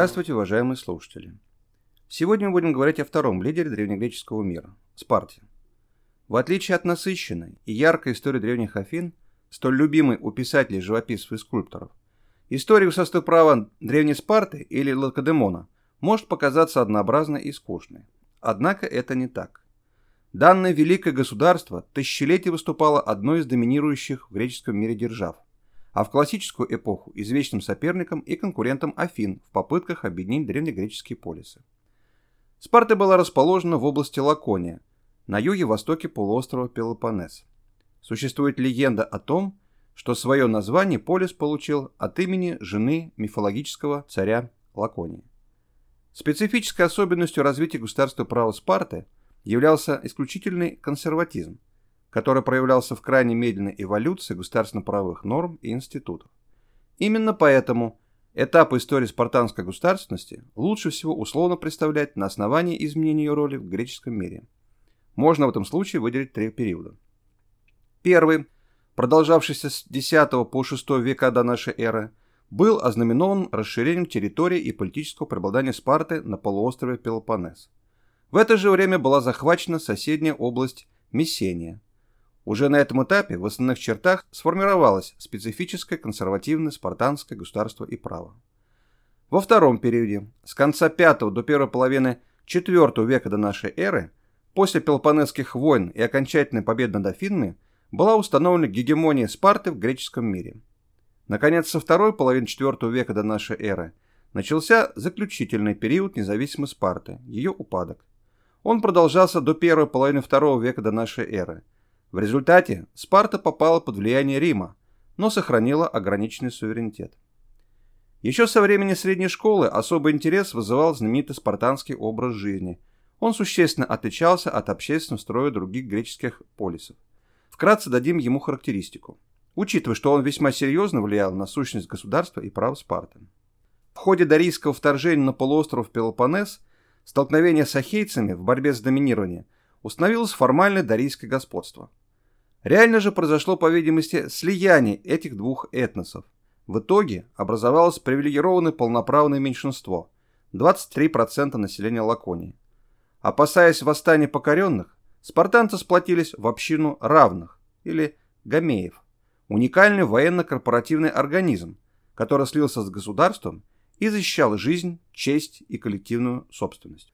Здравствуйте, уважаемые слушатели. Сегодня мы будем говорить о втором лидере древнегреческого мира – Спарте. В отличие от насыщенной и яркой истории древних Афин, столь любимой у писателей, живописцев и скульпторов, история высоты права древней Спарты или Лакедемона может показаться однообразной и скучной. Однако это не так. Данное великое государство тысячелетия выступало одной из доминирующих в греческом мире держав – а в классическую эпоху извечным соперником и конкурентом Афин в попытках объединить древнегреческие полисы. Спарта была расположена в области Лакония, на юге-востоке полуострова Пелопоннес. Существует легенда о том, что свое название полис получил от имени жены мифологического царя Лаконии. Специфической особенностью развития государства права Спарты являлся исключительный консерватизм – который проявлялся в крайне медленной эволюции государственно-правовых норм и институтов. Именно поэтому этап истории спартанской государственности лучше всего условно представлять на основании изменения ее роли в греческом мире. Можно в этом случае выделить три периода. Первый, продолжавшийся с X по VI века до нашей эры, был ознаменован расширением территории и политического преобладания Спарты на полуострове Пелопоннес. В это же время была захвачена соседняя область Мессения – уже на этом этапе в основных чертах сформировалось специфическое консервативное спартанское государство и право. Во втором периоде, с конца V до первой половины IV века до нашей эры, после Пелопонесских войн и окончательной победы над Афинами, была установлена гегемония Спарты в греческом мире. Наконец, со второй половины IV века до нашей эры начался заключительный период независимой Спарты, ее упадок. Он продолжался до первой половины II века до нашей эры – в результате Спарта попала под влияние Рима, но сохранила ограниченный суверенитет. Еще со времени средней школы особый интерес вызывал знаменитый спартанский образ жизни. Он существенно отличался от общественного строя других греческих полисов. Вкратце дадим ему характеристику, учитывая, что он весьма серьезно влиял на сущность государства и прав Спарты. В ходе дарийского вторжения на полуостров Пелопоннес столкновение с ахейцами в борьбе с доминированием установилось формальное дарийское господство – Реально же произошло, по видимости, слияние этих двух этносов. В итоге образовалось привилегированное полноправное меньшинство – 23% населения Лаконии. Опасаясь восстания покоренных, спартанцы сплотились в общину равных, или гамеев, уникальный военно-корпоративный организм, который слился с государством и защищал жизнь, честь и коллективную собственность.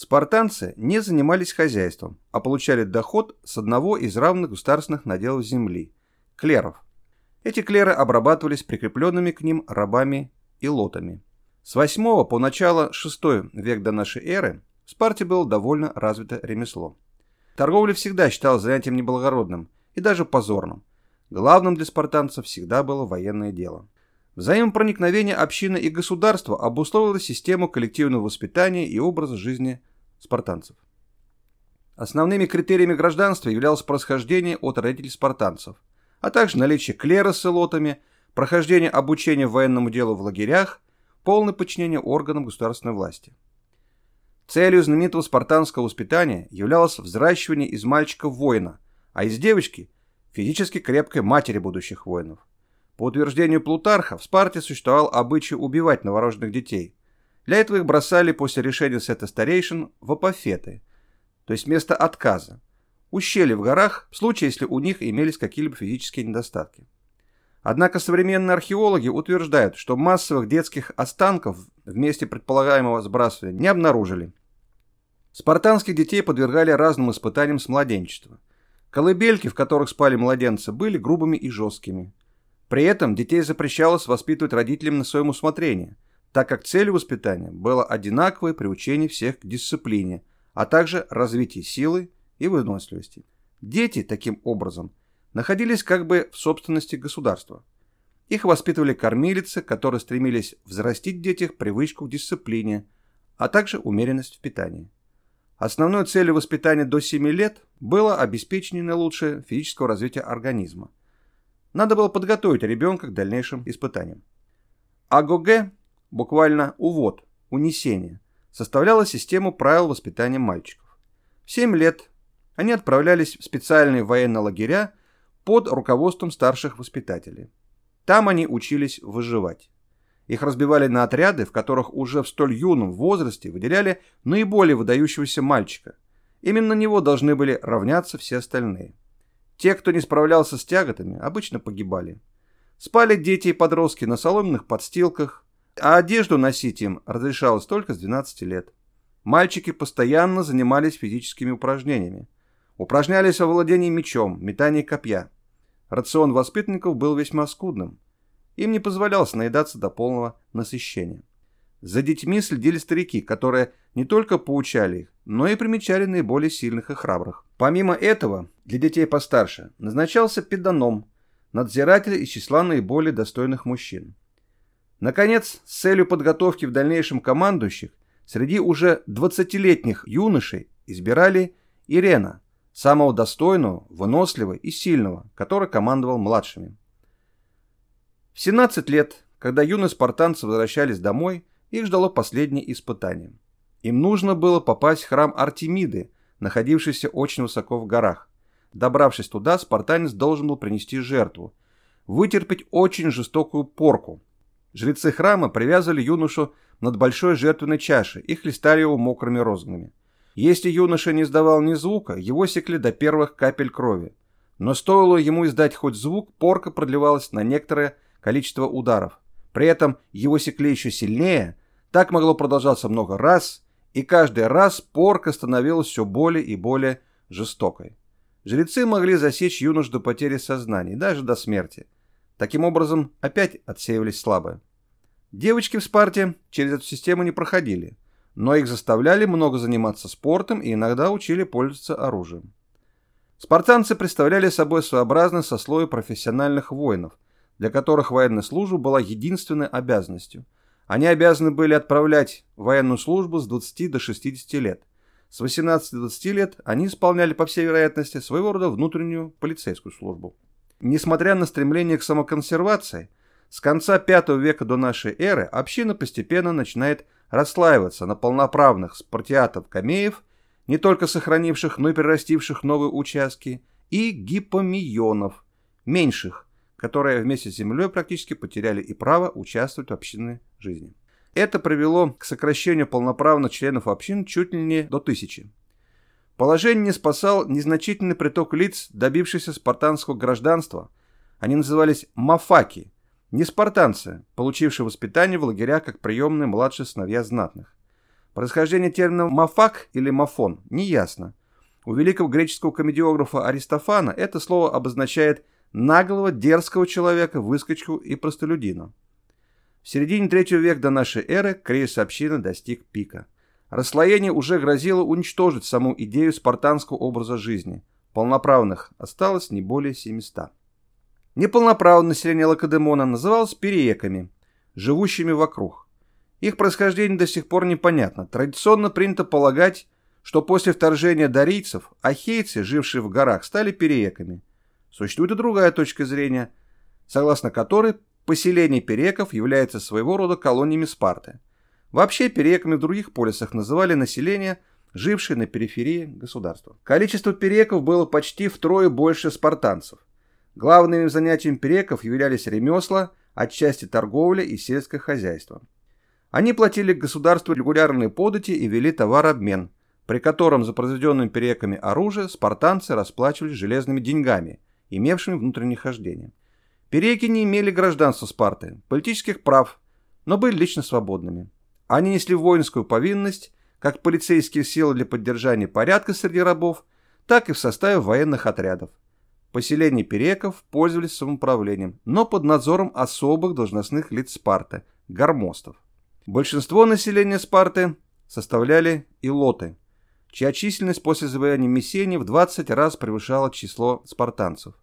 Спартанцы не занимались хозяйством, а получали доход с одного из равных государственных наделов земли – клеров. Эти клеры обрабатывались прикрепленными к ним рабами и лотами. С 8 по начало 6 век до нашей эры в Спарте было довольно развито ремесло. Торговля всегда считалась занятием неблагородным и даже позорным. Главным для спартанцев всегда было военное дело. Взаимопроникновение общины и государства обусловило систему коллективного воспитания и образа жизни спартанцев. Основными критериями гражданства являлось происхождение от родителей спартанцев, а также наличие клера с лотами, прохождение обучения военному делу в лагерях, полное подчинение органам государственной власти. Целью знаменитого спартанского воспитания являлось взращивание из мальчика воина, а из девочки – физически крепкой матери будущих воинов. По утверждению Плутарха, в Спарте существовал обычай убивать новорожденных детей, для этого их бросали после решения сета старейшин в апофеты, то есть место отказа, ущелья в горах, в случае, если у них имелись какие-либо физические недостатки. Однако современные археологи утверждают, что массовых детских останков в месте предполагаемого сбрасывания не обнаружили. Спартанских детей подвергали разным испытаниям с младенчества. Колыбельки, в которых спали младенцы, были грубыми и жесткими. При этом детей запрещалось воспитывать родителям на своем усмотрение – так как целью воспитания было одинаковое приучение всех к дисциплине, а также развитие силы и выносливости. Дети, таким образом, находились как бы в собственности государства. Их воспитывали кормилицы, которые стремились взрастить в детях привычку к дисциплине, а также умеренность в питании. Основной целью воспитания до 7 лет было обеспечение наилучшего физического развития организма. Надо было подготовить ребенка к дальнейшим испытаниям. АГОГ буквально увод, унесение, составляла систему правил воспитания мальчиков. В 7 лет они отправлялись в специальные военные лагеря под руководством старших воспитателей. Там они учились выживать. Их разбивали на отряды, в которых уже в столь юном возрасте выделяли наиболее выдающегося мальчика. Именно на него должны были равняться все остальные. Те, кто не справлялся с тяготами, обычно погибали. Спали дети и подростки на соломенных подстилках, а одежду носить им разрешалось только с 12 лет. Мальчики постоянно занимались физическими упражнениями. Упражнялись во владении мечом, метании копья. Рацион воспитанников был весьма скудным. Им не позволялось наедаться до полного насыщения. За детьми следили старики, которые не только поучали их, но и примечали наиболее сильных и храбрых. Помимо этого, для детей постарше назначался педаном, надзиратель из числа наиболее достойных мужчин. Наконец, с целью подготовки в дальнейшем командующих, среди уже 20-летних юношей избирали Ирена, самого достойного, выносливого и сильного, который командовал младшими. В 17 лет, когда юные спартанцы возвращались домой, их ждало последнее испытание. Им нужно было попасть в храм Артемиды, находившийся очень высоко в горах. Добравшись туда, спартанец должен был принести жертву, вытерпеть очень жестокую порку. Жрецы храма привязывали юношу над большой жертвенной чашей и хлестали его мокрыми розгами. Если юноша не издавал ни звука, его секли до первых капель крови. Но стоило ему издать хоть звук, порка продлевалась на некоторое количество ударов. При этом его секли еще сильнее, так могло продолжаться много раз, и каждый раз порка становилась все более и более жестокой. Жрецы могли засечь юнош до потери сознания, даже до смерти. Таким образом, опять отсеивались слабые. Девочки в Спарте через эту систему не проходили, но их заставляли много заниматься спортом и иногда учили пользоваться оружием. Спартанцы представляли собой своеобразное сословие профессиональных воинов, для которых военная служба была единственной обязанностью. Они обязаны были отправлять военную службу с 20 до 60 лет. С 18 до 20 лет они исполняли, по всей вероятности, своего рода внутреннюю полицейскую службу. Несмотря на стремление к самоконсервации, с конца V века до нашей эры община постепенно начинает расслаиваться на полноправных спартиатов-камеев, не только сохранивших, но и перерастивших новые участки, и гипомионов, меньших, которые вместе с землей практически потеряли и право участвовать в общинной жизни. Это привело к сокращению полноправных членов общин чуть ли не до тысячи. Положение не спасал незначительный приток лиц, добившихся спартанского гражданства. Они назывались мафаки, не спартанцы, получившие воспитание в лагерях как приемные младшие сыновья знатных. Происхождение термина «мафак» или «мафон» неясно. У великого греческого комедиографа Аристофана это слово обозначает наглого, дерзкого человека, выскочку и простолюдина. В середине третьего века до нашей эры кризис общины достиг пика. Расслоение уже грозило уничтожить саму идею спартанского образа жизни. Полноправных осталось не более 700. Неполноправное население Лакедемона называлось перееками, живущими вокруг. Их происхождение до сих пор непонятно. Традиционно принято полагать, что после вторжения дарийцев ахейцы, жившие в горах, стали перееками. Существует и другая точка зрения, согласно которой поселение переков является своего рода колониями Спарты. Вообще переками в других полисах называли население, жившее на периферии государства. Количество переков было почти втрое больше спартанцев. Главными занятиями переков являлись ремесла, отчасти торговля и сельское хозяйство. Они платили государству регулярные подати и вели товарообмен, при котором за произведенными переками оружие спартанцы расплачивались железными деньгами, имевшими внутреннее хождение. Переки не имели гражданства Спарты, политических прав, но были лично свободными. Они несли воинскую повинность, как полицейские силы для поддержания порядка среди рабов, так и в составе военных отрядов. Поселения переков пользовались самоуправлением, но под надзором особых должностных лиц Спарты – гармостов. Большинство населения Спарты составляли илоты, чья численность после завоевания Мессении в 20 раз превышала число спартанцев.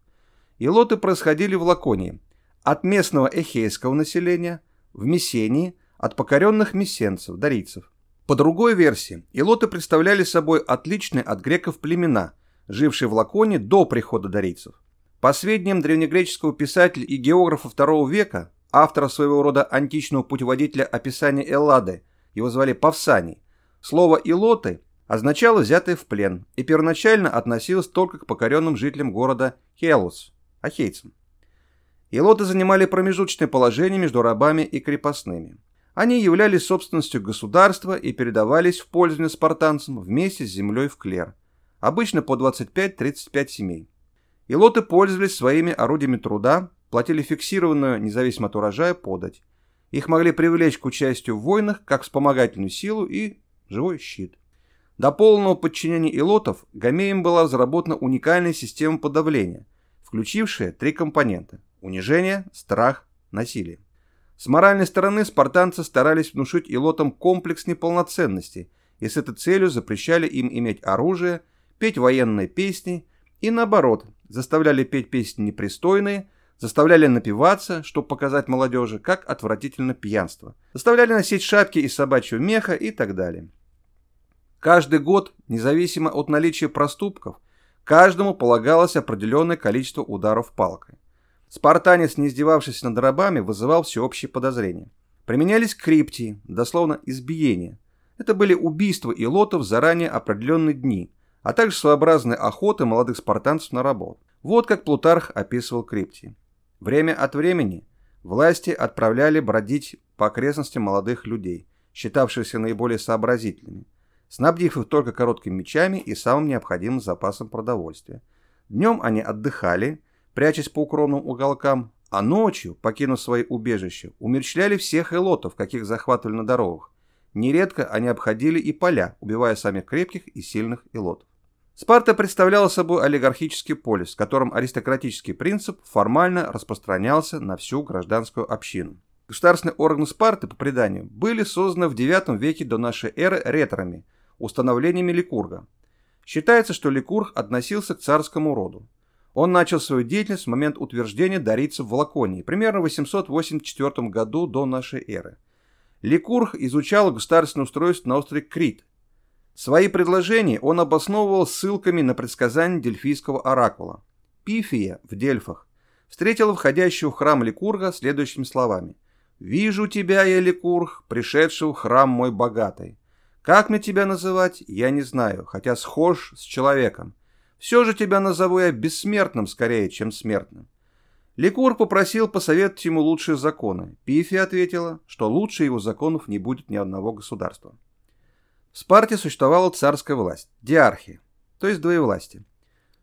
Илоты происходили в Лаконии, от местного эхейского населения, в Мессении, от покоренных мессенцев, дарийцев. По другой версии, илоты представляли собой отличные от греков племена, жившие в Лаконе до прихода дарийцев. По сведениям древнегреческого писателя и географа II века, автора своего рода античного путеводителя описания Эллады, его звали Павсаний, слово «илоты» означало «взятые в плен» и первоначально относилось только к покоренным жителям города Хелус, ахейцам. Илоты занимали промежуточное положение между рабами и крепостными. Они являлись собственностью государства и передавались в пользование спартанцам вместе с землей в клер, обычно по 25-35 семей. Илоты пользовались своими орудиями труда, платили фиксированную, независимо от урожая, подать. Их могли привлечь к участию в войнах как вспомогательную силу и живой щит. До полного подчинения илотов Гамеем была разработана уникальная система подавления, включившая три компонента – унижение, страх, насилие. С моральной стороны спартанцы старались внушить илотам комплекс неполноценности и с этой целью запрещали им иметь оружие, петь военные песни и наоборот, заставляли петь песни непристойные, заставляли напиваться, чтобы показать молодежи, как отвратительно пьянство, заставляли носить шапки из собачьего меха и так далее. Каждый год, независимо от наличия проступков, каждому полагалось определенное количество ударов палкой. Спартанец, не издевавшись над рабами, вызывал всеобщее подозрение. Применялись криптии, дословно избиения. Это были убийства и лотов заранее определенные дни, а также своеобразные охоты молодых спартанцев на рабов. Вот как Плутарх описывал криптии. Время от времени власти отправляли бродить по окрестностям молодых людей, считавшихся наиболее сообразительными снабдив их только короткими мечами и самым необходимым запасом продовольствия. Днем они отдыхали, прячась по укромным уголкам, а ночью, покинув свои убежища, умерщвляли всех элотов, каких захватывали на дорогах. Нередко они обходили и поля, убивая самых крепких и сильных элотов. Спарта представляла собой олигархический полис, в котором аристократический принцип формально распространялся на всю гражданскую общину. Государственные органы Спарты, по преданию, были созданы в IX веке до нашей эры реторами, установлениями Ликурга. Считается, что Ликург относился к царскому роду. Он начал свою деятельность в момент утверждения дарийцев в Лаконии, примерно в 884 году до нашей эры. Ликург изучал государственное устройство на острове Крит. Свои предложения он обосновывал ссылками на предсказания дельфийского оракула. Пифия в Дельфах встретила входящего в храм Ликурга следующими словами. «Вижу тебя, я, Ликург, пришедший в храм мой богатый. Как мне тебя называть, я не знаю, хотя схож с человеком. Все же тебя назову я бессмертным скорее, чем смертным. Ликур попросил посоветовать ему лучшие законы. Пифия ответила, что лучше его законов не будет ни одного государства. В Спарте существовала царская власть – диархия, то есть двоевластие.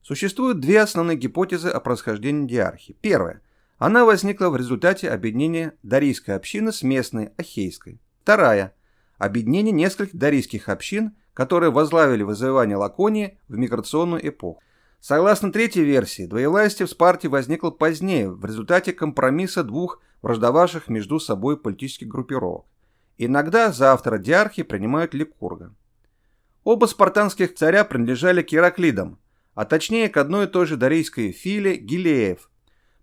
Существуют две основные гипотезы о происхождении диархии. Первая. Она возникла в результате объединения дарийской общины с местной, ахейской. Вторая – объединение нескольких дарийских общин, которые возглавили вызывание Лаконии в миграционную эпоху. Согласно третьей версии, двоевластие в Спарте возникло позднее в результате компромисса двух враждовавших между собой политических группировок. Иногда за автора диархии принимают Ликурга. Оба спартанских царя принадлежали к Ираклидам, а точнее к одной и той же дарийской филе Гилеев,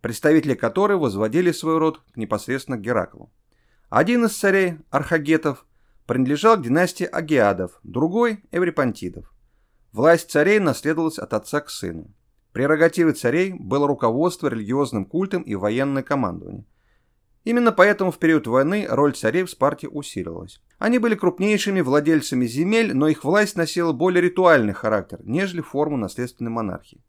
представители которой возводили свой род к непосредственно Гераклу. Один из царей, Архагетов, принадлежал к династии Агиадов, другой – Эврипантидов. Власть царей наследовалась от отца к сыну. Прерогативой царей было руководство религиозным культом и военное командование. Именно поэтому в период войны роль царей в Спарте усиливалась. Они были крупнейшими владельцами земель, но их власть носила более ритуальный характер, нежели форму наследственной монархии.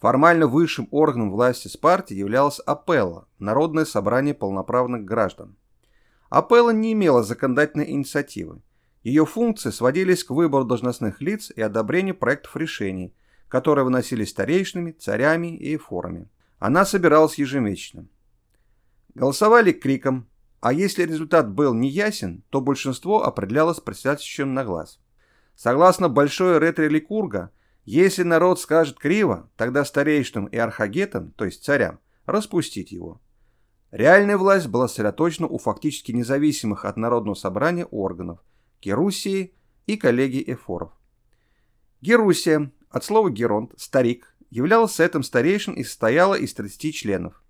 Формально высшим органом власти Спарте являлось Апелла – Народное собрание полноправных граждан. Апелла не имела законодательной инициативы. Ее функции сводились к выбору должностных лиц и одобрению проектов решений, которые выносились старейшинами, царями и эфорами. Она собиралась ежемесячно. Голосовали криком, а если результат был неясен, то большинство определялось председательством на глаз. Согласно большой ретре Ликурга, если народ скажет криво, тогда старейшинам и архагетам, то есть царям, распустить его. Реальная власть была сосредоточена у фактически независимых от Народного собрания органов – Герусии и коллегии эфоров. Герусия, от слова «геронт» – «старик», являлась сетом старейшин и состояла из 30 членов.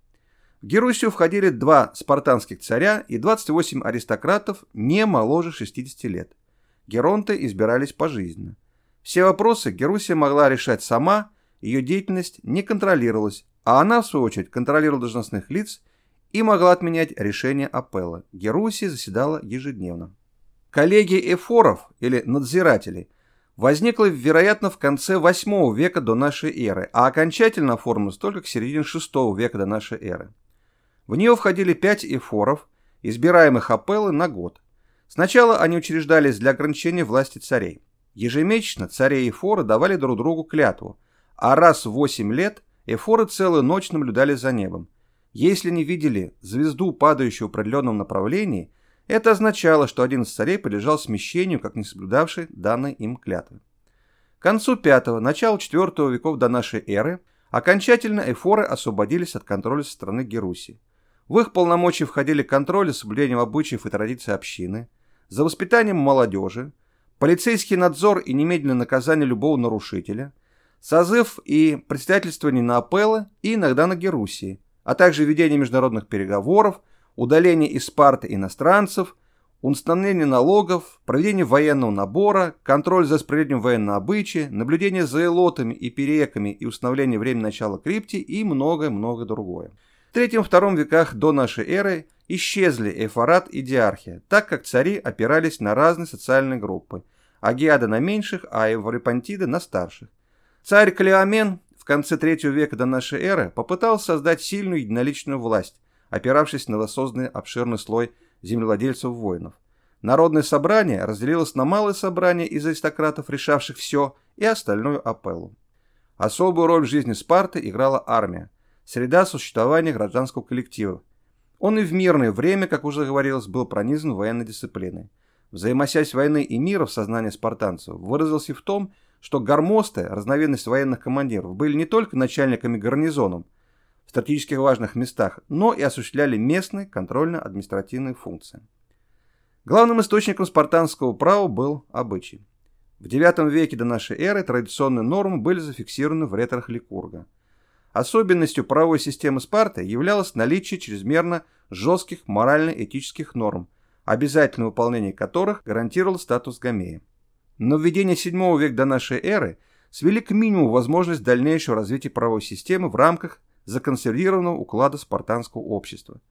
В Герусию входили два спартанских царя и 28 аристократов не моложе 60 лет. Геронты избирались пожизненно. Все вопросы Герусия могла решать сама, ее деятельность не контролировалась, а она, в свою очередь, контролировала должностных лиц – и могла отменять решение апелла. Герусия заседала ежедневно. Коллегия эфоров, или надзирателей, возникла, вероятно, в конце 8 века до нашей эры, а окончательно оформилась только к середине 6 века до нашей эры. В нее входили пять эфоров, избираемых апеллы на год. Сначала они учреждались для ограничения власти царей. Ежемесячно цари и эфоры давали друг другу клятву, а раз в 8 лет эфоры целую ночь наблюдали за небом. Если не видели звезду, падающую в определенном направлении, это означало, что один из царей подлежал смещению, как не соблюдавший данной им клятвы. К концу V – началу IV веков до нашей эры окончательно эфоры освободились от контроля со стороны Геруси. В их полномочия входили контроль за соблюдением обычаев и традиций общины, за воспитанием молодежи, полицейский надзор и немедленное наказание любого нарушителя, созыв и председательствование на апеллы и иногда на Герусии, а также ведение международных переговоров, удаление из Спарты иностранцев, установление налогов, проведение военного набора, контроль за справедливым военного обычая, наблюдение за элотами и переками и установление времени начала крипти и многое-многое другое третьем-втором веках до нашей эры исчезли эфорат и диархия, так как цари опирались на разные социальные группы, агиады на меньших, а эврипантиды на старших. Царь Клеомен в конце третьего века до нашей эры попытался создать сильную единоличную власть, опиравшись на воссозданный обширный слой землевладельцев-воинов. Народное собрание разделилось на малое собрание из аристократов, решавших все, и остальную апеллу. Особую роль в жизни Спарты играла армия среда существования гражданского коллектива. Он и в мирное время, как уже говорилось, был пронизан военной дисциплиной. Взаимосвязь войны и мира в сознании спартанцев выразился в том, что гармосты, разновидность военных командиров, были не только начальниками гарнизонов в стратегически важных местах, но и осуществляли местные контрольно-административные функции. Главным источником спартанского права был обычай. В IX веке до нашей эры традиционные нормы были зафиксированы в ретрах Ликурга – Особенностью правовой системы Спарты являлось наличие чрезмерно жестких морально-этических норм, обязательное выполнение которых гарантировало статус гамея. Но введение VII века до нашей эры свели к минимуму возможность дальнейшего развития правовой системы в рамках законсервированного уклада спартанского общества.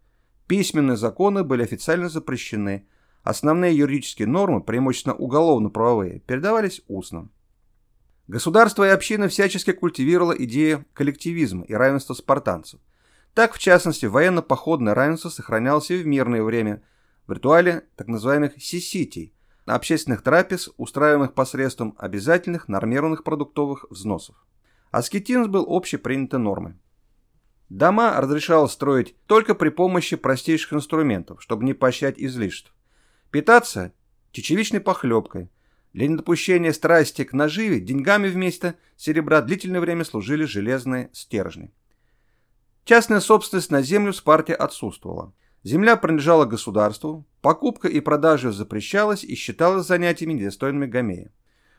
Письменные законы были официально запрещены, основные юридические нормы, преимущественно уголовно-правовые, передавались устно. Государство и община всячески культивировало идею коллективизма и равенства спартанцев. Так, в частности, военно-походное равенство сохранялось и в мирное время в ритуале так называемых сиситий, общественных трапез, устраиваемых посредством обязательных нормированных продуктовых взносов. Аскетизм был общепринятой нормой. Дома разрешалось строить только при помощи простейших инструментов, чтобы не поощрять излишеств. Питаться чечевичной похлебкой, для недопущения страсти к наживе деньгами вместо серебра длительное время служили железные стержни. Частная собственность на землю в Спарте отсутствовала. Земля принадлежала государству, покупка и продажа запрещалась и считалась занятиями недостойными Гамея.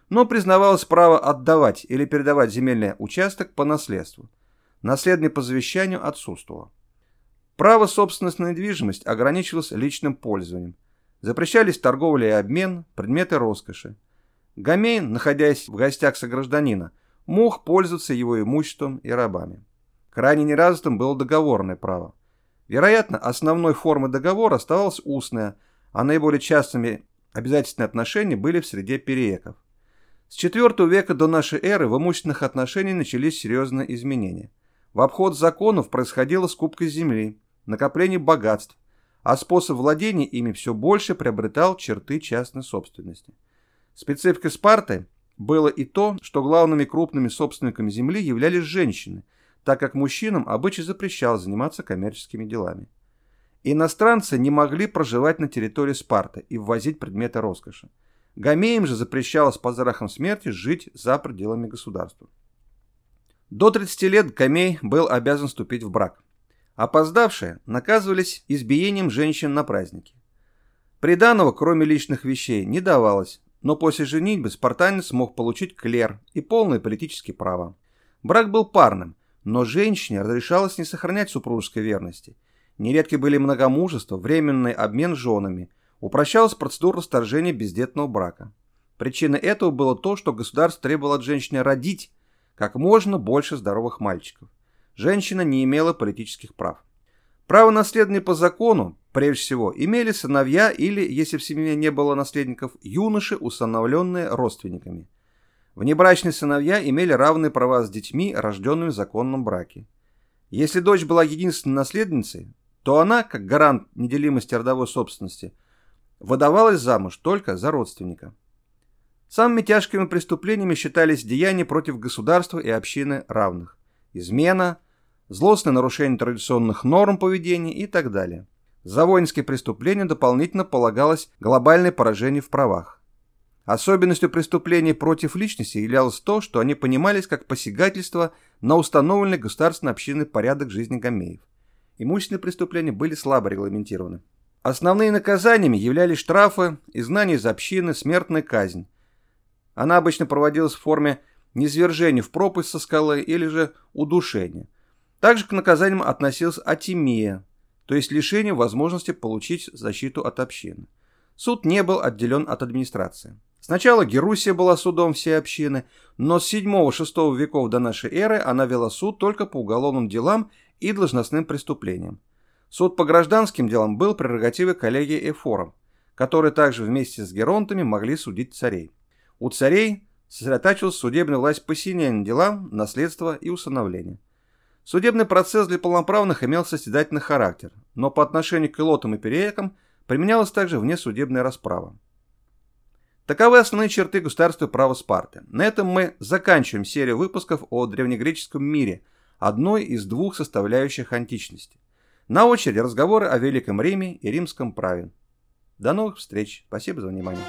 Но признавалось право отдавать или передавать земельный участок по наследству. Наследный по завещанию отсутствовало. Право собственности на недвижимость ограничивалось личным пользованием. Запрещались торговля и обмен, предметы роскоши. Гамейн, находясь в гостях согражданина, мог пользоваться его имуществом и рабами. Крайне неразвитым было договорное право. Вероятно, основной формой договора оставалась устная, а наиболее частыми обязательственные отношения были в среде перееков. С IV века до нашей эры в имущественных отношениях начались серьезные изменения. В обход законов происходила скупка земли, накопление богатств, а способ владения ими все больше приобретал черты частной собственности. Спецификой Спарты было и то, что главными крупными собственниками земли являлись женщины, так как мужчинам обычай запрещал заниматься коммерческими делами. Иностранцы не могли проживать на территории Спарты и ввозить предметы роскоши. Гамеям же запрещалось по зарахам смерти жить за пределами государства. До 30 лет Гамей был обязан вступить в брак. Опоздавшие наказывались избиением женщин на празднике. Приданого, кроме личных вещей, не давалось, но после женитьбы спартанец мог получить клер и полные политические права. Брак был парным, но женщине разрешалось не сохранять супружеской верности. Нередки были многомужество, временный обмен женами, упрощалась процедура расторжения бездетного брака. Причиной этого было то, что государство требовало от женщины родить как можно больше здоровых мальчиков. Женщина не имела политических прав. Право наследования по закону, прежде всего, имели сыновья или, если в семье не было наследников, юноши, усыновленные родственниками. Внебрачные сыновья имели равные права с детьми, рожденными в законном браке. Если дочь была единственной наследницей, то она, как гарант неделимости родовой собственности, выдавалась замуж только за родственника. Самыми тяжкими преступлениями считались деяния против государства и общины равных, измена, злостное нарушение традиционных норм поведения и так далее. За воинские преступления дополнительно полагалось глобальное поражение в правах. Особенностью преступлений против личности являлось то, что они понимались как посягательство на установленный государственной общинный порядок жизни гамеев. Имущественные преступления были слабо регламентированы. Основными наказаниями являлись штрафы, изгнание из общины, смертная казнь. Она обычно проводилась в форме низвержения в пропасть со скалы или же удушения. Также к наказаниям относилась атимия, то есть лишение возможности получить защиту от общины. Суд не был отделен от администрации. Сначала Герусия была судом всей общины, но с 7-6 веков до нашей эры она вела суд только по уголовным делам и должностным преступлениям. Суд по гражданским делам был прерогативой коллегии эфором, которые также вместе с геронтами могли судить царей. У царей сосредотачивалась судебная власть по семейным делам, наследства и усыновления. Судебный процесс для полноправных имел состязательный характер, но по отношению к илотам и переекам применялась также внесудебная расправа. Таковы основные черты государства права Спарты. На этом мы заканчиваем серию выпусков о древнегреческом мире, одной из двух составляющих античности. На очереди разговоры о Великом Риме и римском праве. До новых встреч. Спасибо за внимание.